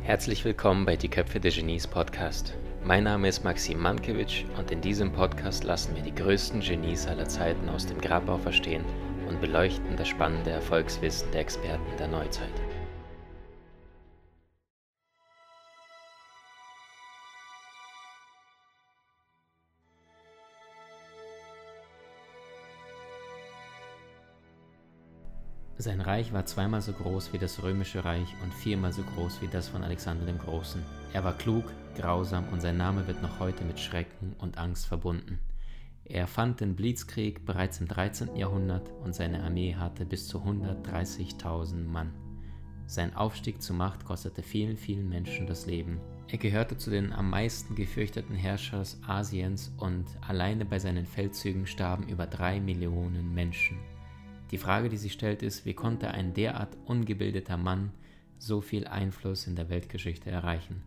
Herzlich willkommen bei Die Köpfe der Genies Podcast. Mein Name ist Maxim Mankewitsch und in diesem Podcast lassen wir die größten Genies aller Zeiten aus dem Grabau verstehen und beleuchten das spannende Erfolgswissen der Experten der Neuzeit. Sein Reich war zweimal so groß wie das römische Reich und viermal so groß wie das von Alexander dem Großen. Er war klug, grausam und sein Name wird noch heute mit Schrecken und Angst verbunden. Er fand den Blitzkrieg bereits im 13. Jahrhundert und seine Armee hatte bis zu 130.000 Mann. Sein Aufstieg zur Macht kostete vielen, vielen Menschen das Leben. Er gehörte zu den am meisten gefürchteten Herrschers Asiens und alleine bei seinen Feldzügen starben über drei Millionen Menschen. Die Frage, die sich stellt, ist, wie konnte ein derart ungebildeter Mann so viel Einfluss in der Weltgeschichte erreichen?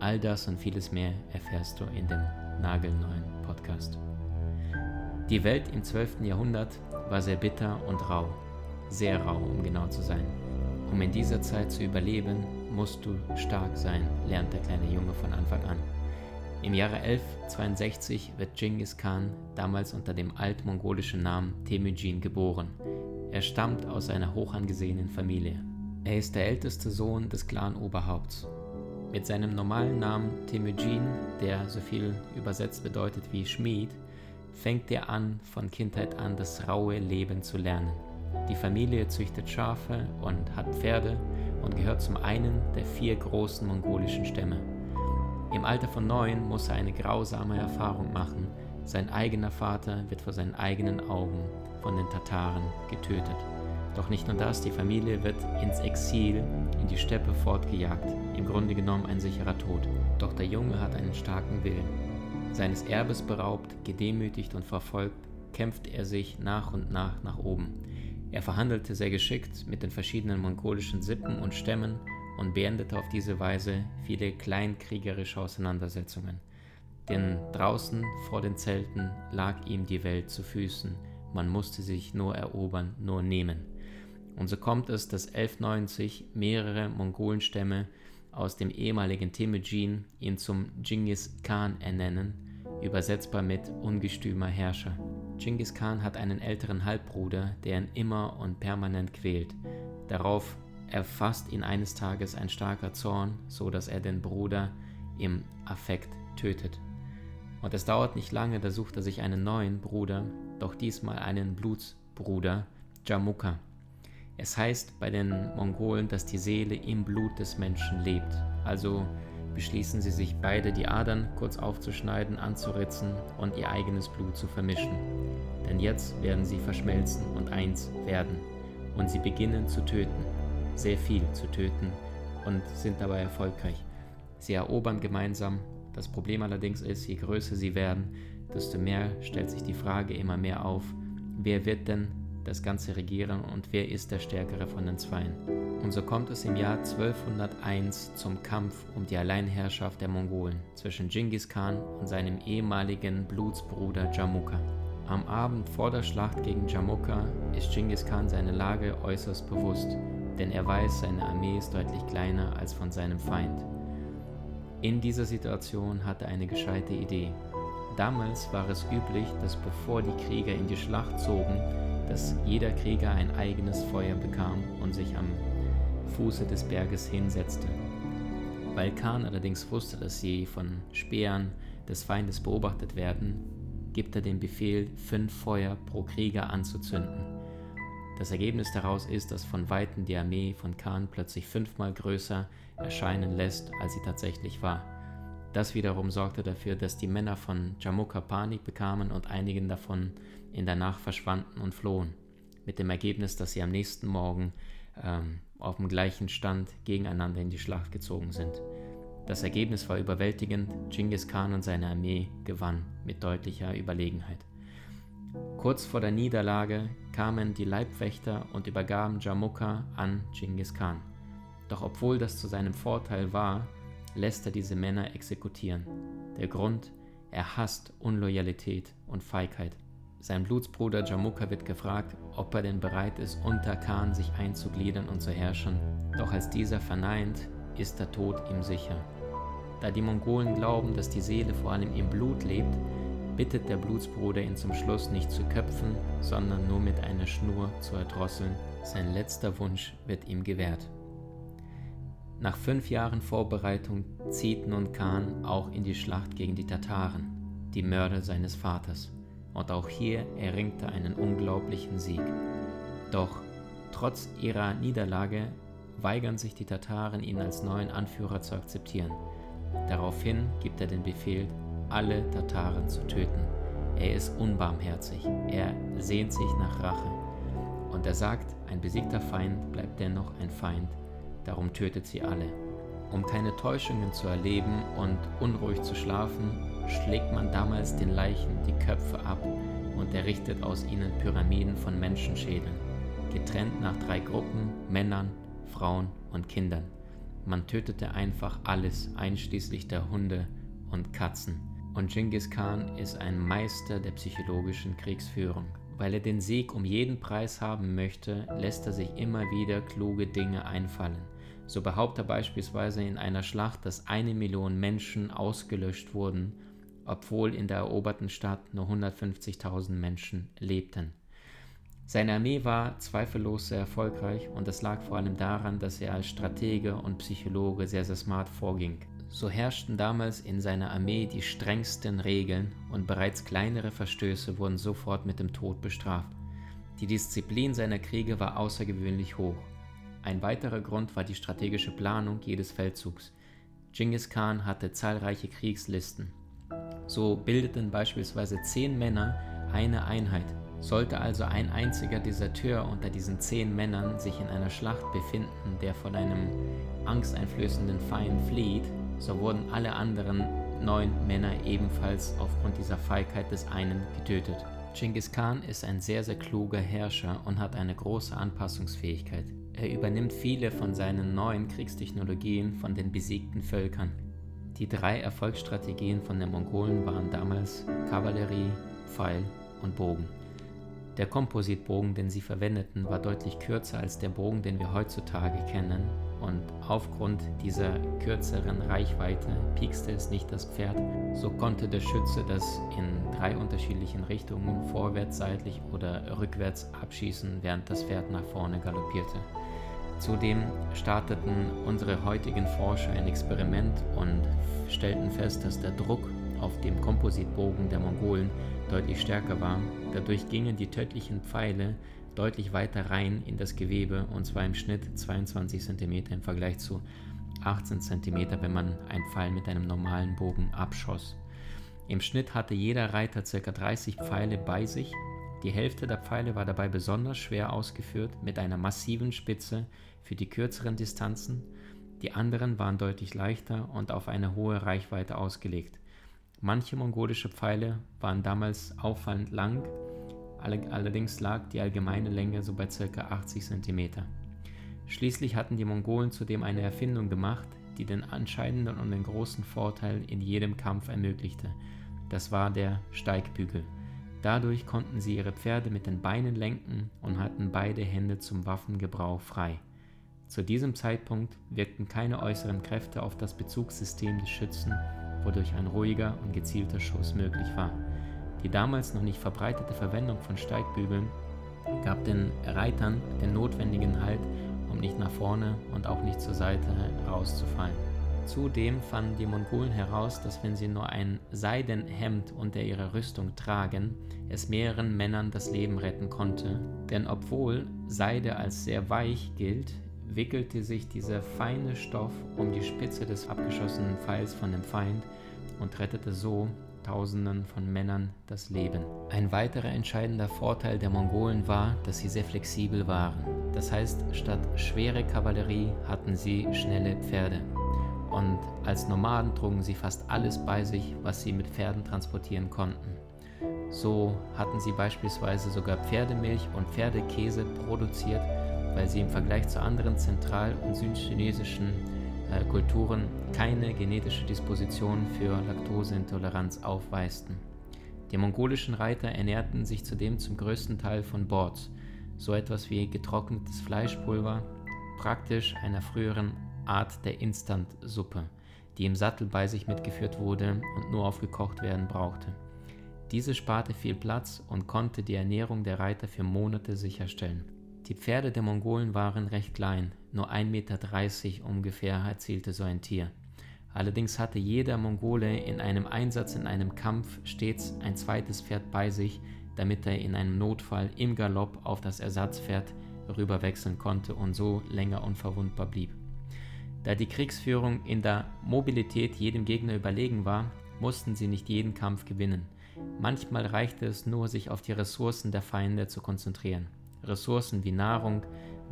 All das und vieles mehr erfährst du in dem nagelneuen Podcast. Die Welt im 12. Jahrhundert war sehr bitter und rau, sehr rau, um genau zu sein. Um in dieser Zeit zu überleben, musst du stark sein, lernt der kleine Junge von Anfang an. Im Jahre 1162 wird Genghis Khan, damals unter dem altmongolischen Namen Temujin, geboren. Er stammt aus einer hochangesehenen Familie. Er ist der älteste Sohn des Clan-Oberhaupts. Mit seinem normalen Namen Temujin, der so viel übersetzt bedeutet wie Schmied, fängt er an, von Kindheit an das raue Leben zu lernen. Die Familie züchtet Schafe und hat Pferde und gehört zum einen der vier großen mongolischen Stämme. Im Alter von neun muss er eine grausame Erfahrung machen. Sein eigener Vater wird vor seinen eigenen Augen von den Tataren getötet. Doch nicht nur das, die Familie wird ins Exil, in die Steppe fortgejagt, im Grunde genommen ein sicherer Tod. Doch der Junge hat einen starken Willen. Seines Erbes beraubt, gedemütigt und verfolgt, kämpft er sich nach und nach nach oben. Er verhandelte sehr geschickt mit den verschiedenen mongolischen Sippen und Stämmen und beendete auf diese Weise viele kleinkriegerische Auseinandersetzungen. Denn draußen vor den Zelten lag ihm die Welt zu Füßen, man musste sich nur erobern, nur nehmen. Und so kommt es, dass 1190 mehrere Mongolenstämme aus dem ehemaligen Temujin ihn zum Genghis Khan ernennen, übersetzbar mit ungestümer Herrscher. Genghis Khan hat einen älteren Halbbruder, der ihn immer und permanent quält. Darauf erfasst ihn eines Tages ein starker Zorn, so dass er den Bruder im Affekt tötet. Und es dauert nicht lange, da sucht er sich einen neuen Bruder, doch diesmal einen Blutsbruder, Jamukha. Es heißt bei den Mongolen, dass die Seele im Blut des Menschen lebt. Also beschließen sie sich beide, die Adern kurz aufzuschneiden, anzuritzen und ihr eigenes Blut zu vermischen. Denn jetzt werden sie verschmelzen und eins werden. Und sie beginnen zu töten, sehr viel zu töten und sind dabei erfolgreich. Sie erobern gemeinsam. Das Problem allerdings ist, je größer sie werden, desto mehr stellt sich die Frage immer mehr auf, wer wird denn das Ganze regieren und wer ist der Stärkere von den Zweien. Und so kommt es im Jahr 1201 zum Kampf um die Alleinherrschaft der Mongolen zwischen Genghis Khan und seinem ehemaligen Blutsbruder Jamukha. Am Abend vor der Schlacht gegen Jamukha ist Genghis Khan seine Lage äußerst bewusst, denn er weiß, seine Armee ist deutlich kleiner als von seinem Feind. In dieser Situation hat er eine gescheite Idee. Damals war es üblich, dass bevor die Krieger in die Schlacht zogen, dass jeder Krieger ein eigenes Feuer bekam und sich am Fuße des Berges hinsetzte. Weil Khan allerdings wusste, dass sie von Speeren des Feindes beobachtet werden, gibt er den Befehl, fünf Feuer pro Krieger anzuzünden. Das Ergebnis daraus ist, dass von Weitem die Armee von Khan plötzlich fünfmal größer erscheinen lässt, als sie tatsächlich war. Das wiederum sorgte dafür, dass die Männer von Jamukha Panik bekamen und einigen davon in der Nacht verschwanden und flohen, mit dem Ergebnis, dass sie am nächsten Morgen ähm, auf dem gleichen Stand gegeneinander in die Schlacht gezogen sind. Das Ergebnis war überwältigend, Genghis Khan und seine Armee gewann mit deutlicher Überlegenheit. Kurz vor der Niederlage kamen die Leibwächter und übergaben Jamukha an Genghis Khan. Doch obwohl das zu seinem Vorteil war, lässt er diese Männer exekutieren. Der Grund, er hasst Unloyalität und Feigheit. Sein Blutsbruder Jamukha wird gefragt, ob er denn bereit ist, unter Khan sich einzugliedern und zu herrschen. Doch als dieser verneint, ist der Tod ihm sicher. Da die Mongolen glauben, dass die Seele vor allem im Blut lebt, bittet der Blutsbruder ihn zum Schluss nicht zu köpfen, sondern nur mit einer Schnur zu erdrosseln. Sein letzter Wunsch wird ihm gewährt. Nach fünf Jahren Vorbereitung zieht nun Khan auch in die Schlacht gegen die Tataren, die Mörder seines Vaters. Und auch hier erringt er einen unglaublichen Sieg. Doch trotz ihrer Niederlage weigern sich die Tataren, ihn als neuen Anführer zu akzeptieren. Daraufhin gibt er den Befehl, alle Tataren zu töten. Er ist unbarmherzig, er sehnt sich nach Rache. Und er sagt, ein besiegter Feind bleibt dennoch ein Feind, darum tötet sie alle. Um keine Täuschungen zu erleben und unruhig zu schlafen, schlägt man damals den Leichen die Köpfe ab und errichtet aus ihnen Pyramiden von Menschenschädeln, getrennt nach drei Gruppen, Männern, Frauen und Kindern. Man tötete einfach alles, einschließlich der Hunde und Katzen. Und Genghis Khan ist ein Meister der psychologischen Kriegsführung. Weil er den Sieg um jeden Preis haben möchte, lässt er sich immer wieder kluge Dinge einfallen. So behauptet er beispielsweise in einer Schlacht, dass eine Million Menschen ausgelöscht wurden, obwohl in der eroberten Stadt nur 150.000 Menschen lebten. Seine Armee war zweifellos sehr erfolgreich und das lag vor allem daran, dass er als Stratege und Psychologe sehr, sehr smart vorging. So herrschten damals in seiner Armee die strengsten Regeln und bereits kleinere Verstöße wurden sofort mit dem Tod bestraft. Die Disziplin seiner Kriege war außergewöhnlich hoch. Ein weiterer Grund war die strategische Planung jedes Feldzugs. Genghis Khan hatte zahlreiche Kriegslisten. So bildeten beispielsweise zehn Männer eine Einheit. Sollte also ein einziger Deserteur unter diesen zehn Männern sich in einer Schlacht befinden, der von einem angsteinflößenden Feind flieht, so wurden alle anderen neun Männer ebenfalls aufgrund dieser Feigheit des einen getötet. Genghis Khan ist ein sehr, sehr kluger Herrscher und hat eine große Anpassungsfähigkeit. Er übernimmt viele von seinen neuen Kriegstechnologien von den besiegten Völkern. Die drei Erfolgsstrategien von den Mongolen waren damals Kavallerie, Pfeil und Bogen. Der Kompositbogen, den sie verwendeten, war deutlich kürzer als der Bogen, den wir heutzutage kennen, und aufgrund dieser kürzeren Reichweite piekste es nicht das Pferd, so konnte der Schütze das in drei unterschiedlichen Richtungen vorwärts, seitlich oder rückwärts abschießen, während das Pferd nach vorne galoppierte. Zudem starteten unsere heutigen Forscher ein Experiment und stellten fest, dass der Druck auf dem Kompositbogen der Mongolen deutlich stärker war. Dadurch gingen die tödlichen Pfeile deutlich weiter rein in das Gewebe und zwar im Schnitt 22 cm im Vergleich zu 18 cm, wenn man einen Pfeil mit einem normalen Bogen abschoss. Im Schnitt hatte jeder Reiter ca. 30 Pfeile bei sich. Die Hälfte der Pfeile war dabei besonders schwer ausgeführt mit einer massiven Spitze für die kürzeren Distanzen. Die anderen waren deutlich leichter und auf eine hohe Reichweite ausgelegt. Manche mongolische Pfeile waren damals auffallend lang, allerdings lag die allgemeine Länge so bei ca. 80 cm. Schließlich hatten die Mongolen zudem eine Erfindung gemacht, die den entscheidenden und den großen Vorteil in jedem Kampf ermöglichte. Das war der Steigbügel. Dadurch konnten sie ihre Pferde mit den Beinen lenken und hatten beide Hände zum Waffengebrauch frei. Zu diesem Zeitpunkt wirkten keine äußeren Kräfte auf das Bezugssystem des Schützen, wodurch ein ruhiger und gezielter Schuss möglich war. Die damals noch nicht verbreitete Verwendung von Steigbügeln gab den Reitern den notwendigen Halt, um nicht nach vorne und auch nicht zur Seite rauszufallen. Zudem fanden die Mongolen heraus, dass wenn sie nur ein Seidenhemd unter ihrer Rüstung tragen, es mehreren Männern das Leben retten konnte. Denn obwohl Seide als sehr weich gilt, wickelte sich dieser feine Stoff um die Spitze des abgeschossenen Pfeils von dem Feind und rettete so Tausenden von Männern das Leben. Ein weiterer entscheidender Vorteil der Mongolen war, dass sie sehr flexibel waren. Das heißt, statt schwere Kavallerie hatten sie schnelle Pferde. Und als Nomaden trugen sie fast alles bei sich, was sie mit Pferden transportieren konnten. So hatten sie beispielsweise sogar Pferdemilch und Pferdekäse produziert, weil sie im Vergleich zu anderen zentral- und südchinesischen äh, Kulturen keine genetische Disposition für Laktoseintoleranz aufweisten. Die mongolischen Reiter ernährten sich zudem zum größten Teil von Bords, so etwas wie getrocknetes Fleischpulver, praktisch einer früheren Art der Instant-Suppe, die im Sattel bei sich mitgeführt wurde und nur aufgekocht werden brauchte. Diese sparte viel Platz und konnte die Ernährung der Reiter für Monate sicherstellen. Die Pferde der Mongolen waren recht klein, nur 1,30 Meter ungefähr erzielte so ein Tier. Allerdings hatte jeder Mongole in einem Einsatz in einem Kampf stets ein zweites Pferd bei sich, damit er in einem Notfall im Galopp auf das Ersatzpferd rüberwechseln konnte und so länger unverwundbar blieb. Da die Kriegsführung in der Mobilität jedem Gegner überlegen war, mussten sie nicht jeden Kampf gewinnen. Manchmal reichte es nur, sich auf die Ressourcen der Feinde zu konzentrieren. Ressourcen wie Nahrung,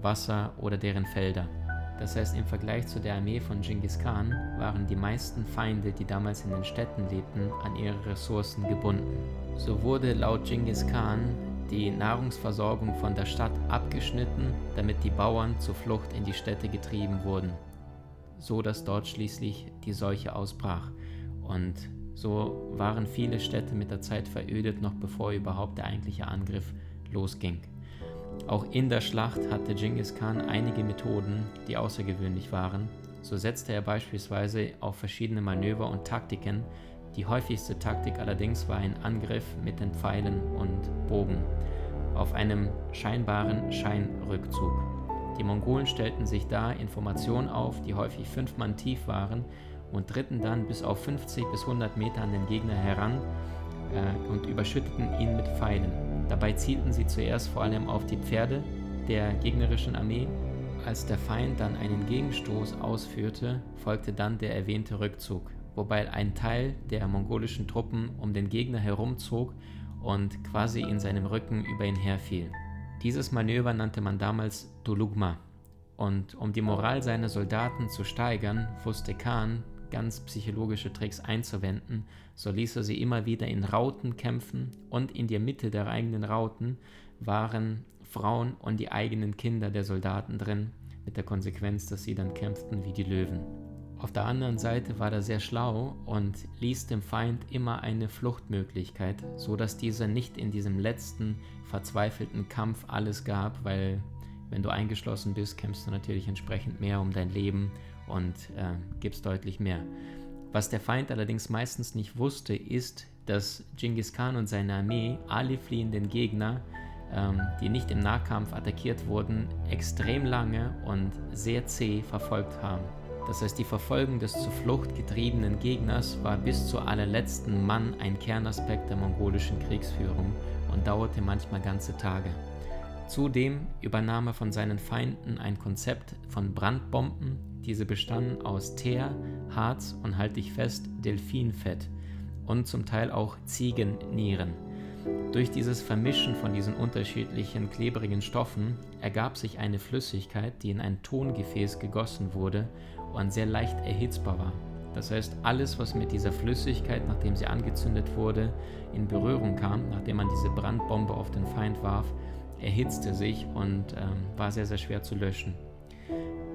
Wasser oder deren Felder. Das heißt, im Vergleich zu der Armee von Genghis Khan waren die meisten Feinde, die damals in den Städten lebten, an ihre Ressourcen gebunden. So wurde laut Genghis Khan die Nahrungsversorgung von der Stadt abgeschnitten, damit die Bauern zur Flucht in die Städte getrieben wurden, so dass dort schließlich die Seuche ausbrach. Und so waren viele Städte mit der Zeit verödet, noch bevor überhaupt der eigentliche Angriff losging. Auch in der Schlacht hatte Genghis Khan einige Methoden, die außergewöhnlich waren. So setzte er beispielsweise auf verschiedene Manöver und Taktiken. Die häufigste Taktik allerdings war ein Angriff mit den Pfeilen und Bogen auf einem scheinbaren Scheinrückzug. Die Mongolen stellten sich da Informationen auf, die häufig fünf Mann tief waren und dritten dann bis auf 50 bis 100 Meter an den Gegner heran äh, und überschütteten ihn mit Pfeilen. Dabei zielten sie zuerst vor allem auf die Pferde der gegnerischen Armee. Als der Feind dann einen Gegenstoß ausführte, folgte dann der erwähnte Rückzug, wobei ein Teil der mongolischen Truppen um den Gegner herumzog und quasi in seinem Rücken über ihn herfiel. Dieses Manöver nannte man damals Dolugma. Und um die Moral seiner Soldaten zu steigern, wusste Khan ganz psychologische Tricks einzuwenden, so ließ er sie immer wieder in Rauten kämpfen und in der Mitte der eigenen Rauten waren Frauen und die eigenen Kinder der Soldaten drin, mit der Konsequenz, dass sie dann kämpften wie die Löwen. Auf der anderen Seite war er sehr schlau und ließ dem Feind immer eine Fluchtmöglichkeit, so dass dieser nicht in diesem letzten verzweifelten Kampf alles gab, weil wenn du eingeschlossen bist, kämpfst du natürlich entsprechend mehr um dein Leben und äh, gibst deutlich mehr. Was der Feind allerdings meistens nicht wusste, ist, dass Genghis Khan und seine Armee alle fliehenden Gegner, ähm, die nicht im Nahkampf attackiert wurden, extrem lange und sehr zäh verfolgt haben. Das heißt, die Verfolgung des zur Flucht getriebenen Gegners war bis zu allerletzten Mann ein Kernaspekt der mongolischen Kriegsführung und dauerte manchmal ganze Tage. Zudem übernahm er von seinen Feinden ein Konzept von Brandbomben, diese bestanden aus Teer, Harz und halte ich fest, Delfinfett und zum Teil auch Ziegennieren. Durch dieses Vermischen von diesen unterschiedlichen klebrigen Stoffen ergab sich eine Flüssigkeit, die in ein Tongefäß gegossen wurde und sehr leicht erhitzbar war. Das heißt, alles, was mit dieser Flüssigkeit, nachdem sie angezündet wurde, in Berührung kam, nachdem man diese Brandbombe auf den Feind warf, erhitzte sich und ähm, war sehr, sehr schwer zu löschen.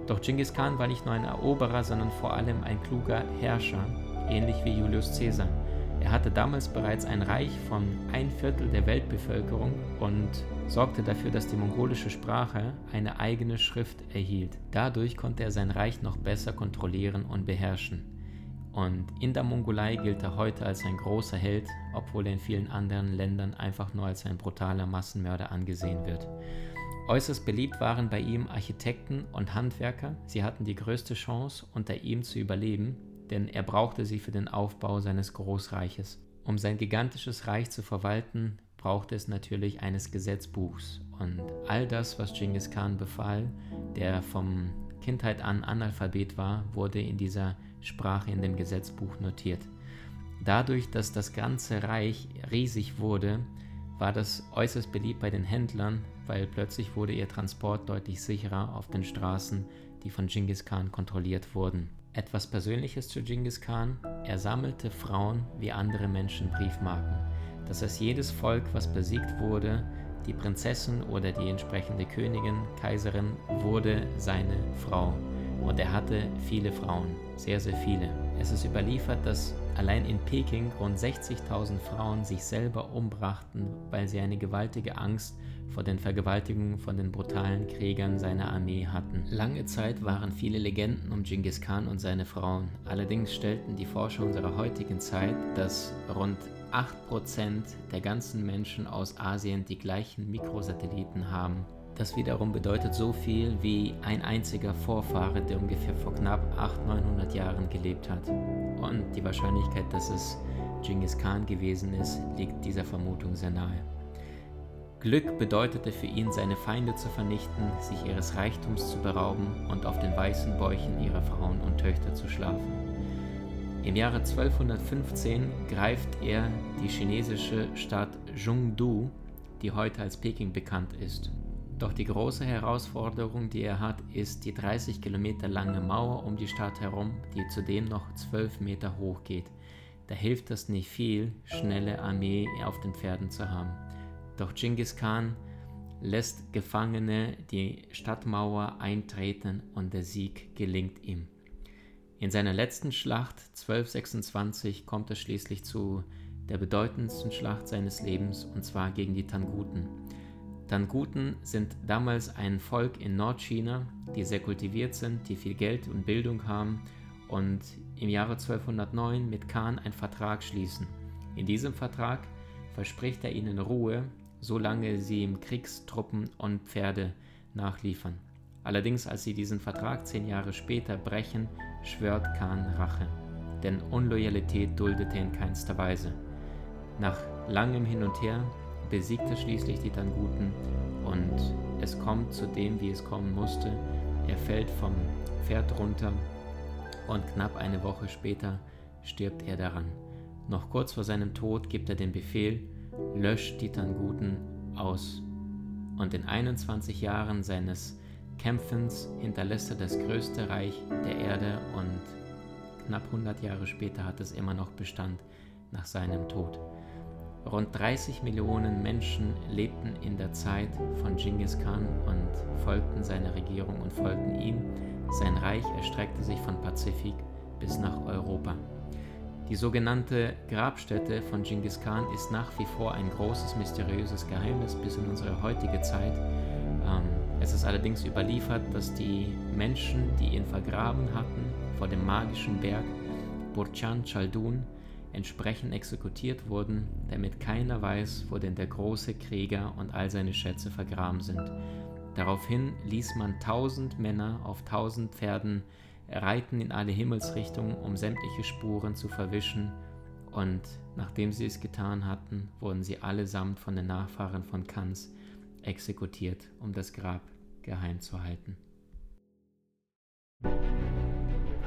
Doch Genghis Khan war nicht nur ein Eroberer, sondern vor allem ein kluger Herrscher, ähnlich wie Julius Caesar. Er hatte damals bereits ein Reich von ein Viertel der Weltbevölkerung und sorgte dafür, dass die mongolische Sprache eine eigene Schrift erhielt. Dadurch konnte er sein Reich noch besser kontrollieren und beherrschen. Und in der Mongolei gilt er heute als ein großer Held, obwohl er in vielen anderen Ländern einfach nur als ein brutaler Massenmörder angesehen wird. Äußerst beliebt waren bei ihm Architekten und Handwerker. Sie hatten die größte Chance, unter ihm zu überleben, denn er brauchte sie für den Aufbau seines Großreiches. Um sein gigantisches Reich zu verwalten, brauchte es natürlich eines Gesetzbuchs. Und all das, was Genghis Khan befahl, der vom Kindheit an Analphabet war, wurde in dieser Sprache in dem Gesetzbuch notiert. Dadurch, dass das ganze Reich riesig wurde, war das äußerst beliebt bei den Händlern, weil plötzlich wurde ihr Transport deutlich sicherer auf den Straßen, die von Genghis Khan kontrolliert wurden. Etwas Persönliches zu Genghis Khan, er sammelte Frauen wie andere Menschen Briefmarken. Das heißt, jedes Volk, was besiegt wurde, die Prinzessin oder die entsprechende Königin, Kaiserin, wurde seine Frau. Und er hatte viele Frauen, sehr, sehr viele. Es ist überliefert, dass allein in Peking rund 60.000 Frauen sich selber umbrachten, weil sie eine gewaltige Angst vor den Vergewaltigungen von den brutalen Kriegern seiner Armee hatten. Lange Zeit waren viele Legenden um Genghis Khan und seine Frauen. Allerdings stellten die Forscher unserer heutigen Zeit, dass rund 8% der ganzen Menschen aus Asien die gleichen Mikrosatelliten haben. Das wiederum bedeutet so viel wie ein einziger Vorfahre, der ungefähr vor knapp 800, 900 Jahren gelebt hat. Und die Wahrscheinlichkeit, dass es Genghis Khan gewesen ist, liegt dieser Vermutung sehr nahe. Glück bedeutete für ihn, seine Feinde zu vernichten, sich ihres Reichtums zu berauben und auf den weißen Bäuchen ihrer Frauen und Töchter zu schlafen. Im Jahre 1215 greift er die chinesische Stadt Zhongdu, die heute als Peking bekannt ist. Doch die große Herausforderung, die er hat, ist die 30 Kilometer lange Mauer um die Stadt herum, die zudem noch 12 Meter hoch geht. Da hilft es nicht viel, schnelle Armee auf den Pferden zu haben. Doch Genghis Khan lässt Gefangene die Stadtmauer eintreten und der Sieg gelingt ihm. In seiner letzten Schlacht 1226 kommt es schließlich zu der bedeutendsten Schlacht seines Lebens und zwar gegen die Tanguten. Tanguten sind damals ein Volk in Nordchina, die sehr kultiviert sind, die viel Geld und Bildung haben und im Jahre 1209 mit Khan einen Vertrag schließen. In diesem Vertrag verspricht er ihnen Ruhe, solange sie ihm Kriegstruppen und Pferde nachliefern. Allerdings, als sie diesen Vertrag zehn Jahre später brechen, schwört Khan Rache, denn Unloyalität duldete er in keinster Weise. Nach langem Hin und Her besiegt er schließlich die Tanguten und es kommt zu dem, wie es kommen musste. Er fällt vom Pferd runter und knapp eine Woche später stirbt er daran. Noch kurz vor seinem Tod gibt er den Befehl, löscht die Tanguten aus. Und in 21 Jahren seines Kämpfens hinterlässt er das größte Reich der Erde und knapp 100 Jahre später hat es immer noch Bestand nach seinem Tod. Rund 30 Millionen Menschen lebten in der Zeit von Genghis Khan und folgten seiner Regierung und folgten ihm. Sein Reich erstreckte sich von Pazifik bis nach Europa. Die sogenannte Grabstätte von Genghis Khan ist nach wie vor ein großes mysteriöses Geheimnis bis in unsere heutige Zeit. Ähm, es ist allerdings überliefert, dass die Menschen, die ihn vergraben hatten, vor dem magischen Berg Burchan Chaldun entsprechend exekutiert wurden, damit keiner weiß, wo denn der große Krieger und all seine Schätze vergraben sind. Daraufhin ließ man tausend Männer auf tausend Pferden reiten in alle Himmelsrichtungen, um sämtliche Spuren zu verwischen, und nachdem sie es getan hatten, wurden sie allesamt von den Nachfahren von Kans exekutiert, um das Grab geheim zu halten.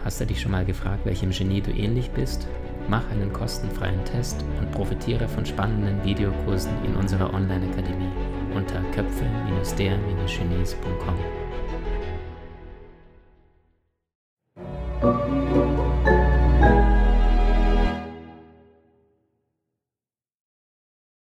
Hast du dich schon mal gefragt, welchem Genie du ähnlich bist? Mach einen kostenfreien Test und profitiere von spannenden Videokursen in unserer Online-Akademie unter köpfe-der-genies.com.